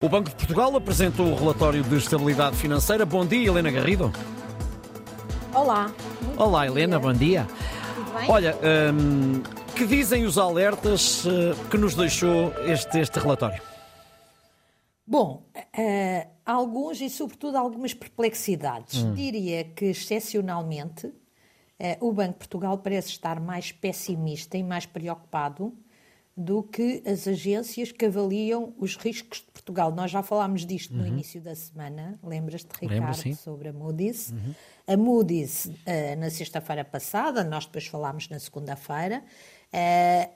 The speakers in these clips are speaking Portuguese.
O Banco de Portugal apresentou o relatório de estabilidade financeira. Bom dia, Helena Garrido. Olá. Olá, Helena, bom dia. Tudo bem? Olha, hum, que dizem os alertas eh, que nos deixou este, este relatório? Bom, eh, alguns e sobretudo algumas perplexidades. Diria que, excepcionalmente, eh, o Banco de Portugal parece estar mais pessimista e mais preocupado do que as agências que avaliam os riscos de Portugal. Nós já falámos disto no início da semana, lembras-te, Lembro, Ricardo, sim. sobre a Moody's. A Moody's, eh, na sexta-feira passada, nós depois falámos na segunda-feira, eh,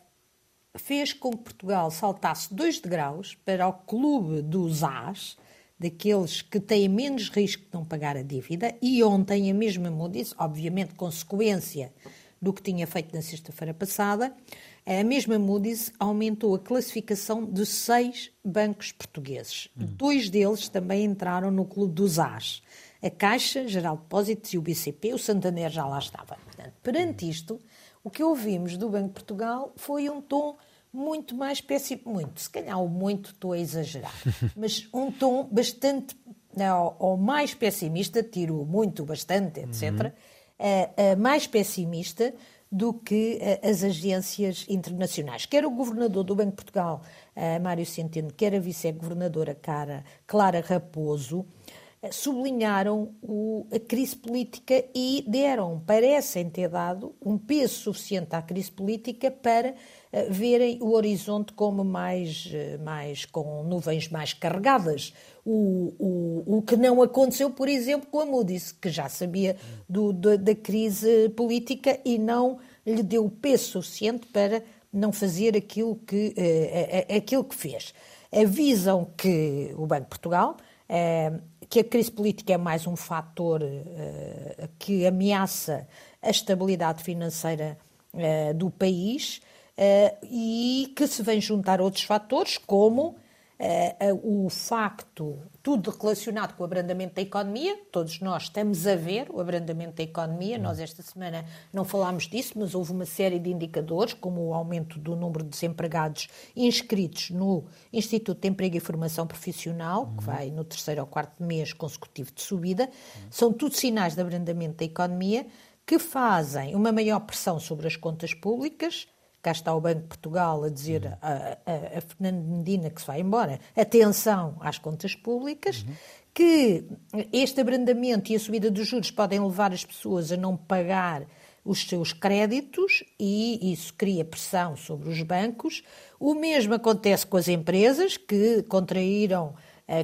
fez com que Portugal saltasse dois degraus para o clube dos As, daqueles que têm menos risco de não pagar a dívida, e ontem a mesma Moody's, obviamente consequência do que tinha feito na sexta-feira passada, a mesma Moody's aumentou a classificação de seis bancos portugueses. Dois deles também entraram no clube dos As. A Caixa, Geral de Depósitos e o BCP, o Santander já lá estava. Portanto, perante isto, o que ouvimos do Banco de Portugal foi um tom muito mais péssimo. Muito, se calhar o muito estou a exagerar, mas um tom bastante, ou, ou mais pessimista, tiro muito, bastante, etc., mais pessimista do que eh, as agências internacionais. Quer o governador do Banco de Portugal, Mário Centeno, quer a vice-governadora Clara Raposo, sublinharam o- a crise política e deram, parecem ter dado, um peso suficiente à crise política para eh, verem o horizonte como mais, eh, mais com nuvens mais carregadas. O, o, o que não aconteceu, por exemplo, com a Moody's, que já sabia do- da- da crise política e não lhe deu o peso suficiente para não fazer aquilo que, eh, a- aquilo que fez. Avisam que o Banco de Portugal eh, que a crise política é mais um fator eh, que ameaça a estabilidade financeira eh, do país eh, e que se vem juntar outros fatores, como eh, o facto, tudo relacionado com o abrandamento da economia, todos nós estamos a ver o abrandamento da economia, nós esta semana não falámos disso, mas houve uma série de indicadores, como o aumento do número de desempregados inscritos no Instituto de Emprego e Formação Profissional, que vai no terceiro ou quarto mês consecutivo de subida, são tudo sinais de abrandamento da economia que fazem uma maior pressão sobre as contas públicas, Cá está o Banco de Portugal a dizer a, a, a Fernando Medina que se vai embora. Atenção às contas públicas, que este abrandamento e a subida dos juros podem levar as pessoas a não pagar os seus créditos e isso cria pressão sobre os bancos. O mesmo acontece com as empresas que contraíram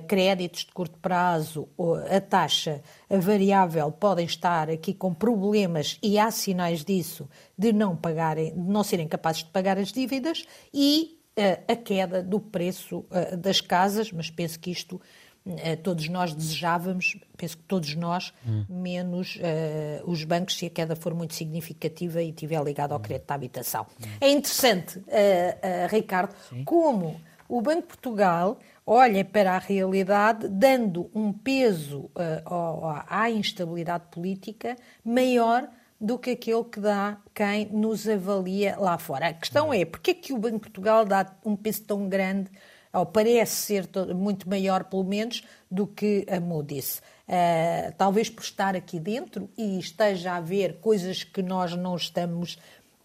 créditos de curto prazo, a taxa variável podem estar aqui com problemas e há sinais disso de não pagarem, de não serem capazes de pagar as dívidas e eh, a queda do preço eh, das casas, mas penso que isto eh, todos nós desejávamos, penso que todos nós, menos eh, os bancos, se a queda for muito significativa e estiver ligada ao crédito à habitação. É interessante, eh, eh, Ricardo, como o Banco de Portugal olha para a realidade dando um peso ao- à instabilidade política maior do que aquele que dá quem nos avalia lá fora. A questão é, porquê é que o Banco de Portugal dá um peso tão grande, ou parece ser to- muito maior, pelo menos, do que a Moody's? Eh, talvez por estar aqui dentro e esteja a ver coisas que nós não estamos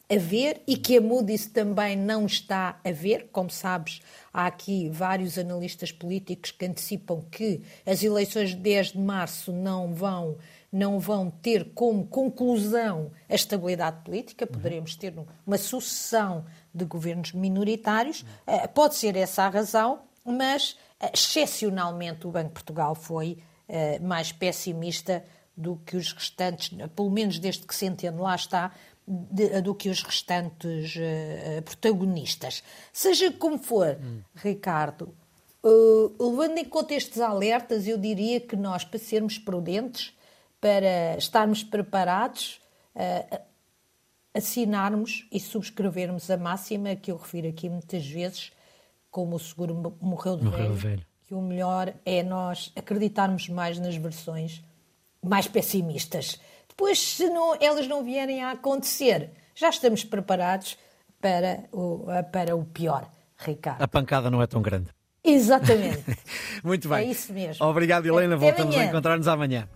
a ver e que a Moody's também não está a ver. Como sabes, há aqui vários analistas políticos que antecipam que as eleições de 10 de março não vão, não vão ter como conclusão a estabilidade política, poderemos ter uma sucessão de governos minoritários. Eh, Pode ser essa a razão, mas eh, excepcionalmente o Banco de Portugal foi eh, mais pessimista do que os restantes, pelo menos desde que Centeno lá está, de- do que os restantes eh, protagonistas. Seja como for, Ricardo, eh, levando em conta estes alertas, eu diria que nós, para sermos prudentes, para estarmos preparados, eh, assinarmos e subscrevermos a máxima que eu refiro aqui muitas vezes, como o seguro mo- morreu de, Morreu velho, velho. que o melhor é nós acreditarmos mais nas versões mais pessimistas. Depois, se não, elas não vierem a acontecer, já estamos preparados para o, para o pior, Ricardo. A pancada não é tão grande. Exatamente. Muito bem. É isso mesmo. Obrigado, Helena. Até Voltamos amanhã. a encontrar-nos amanhã.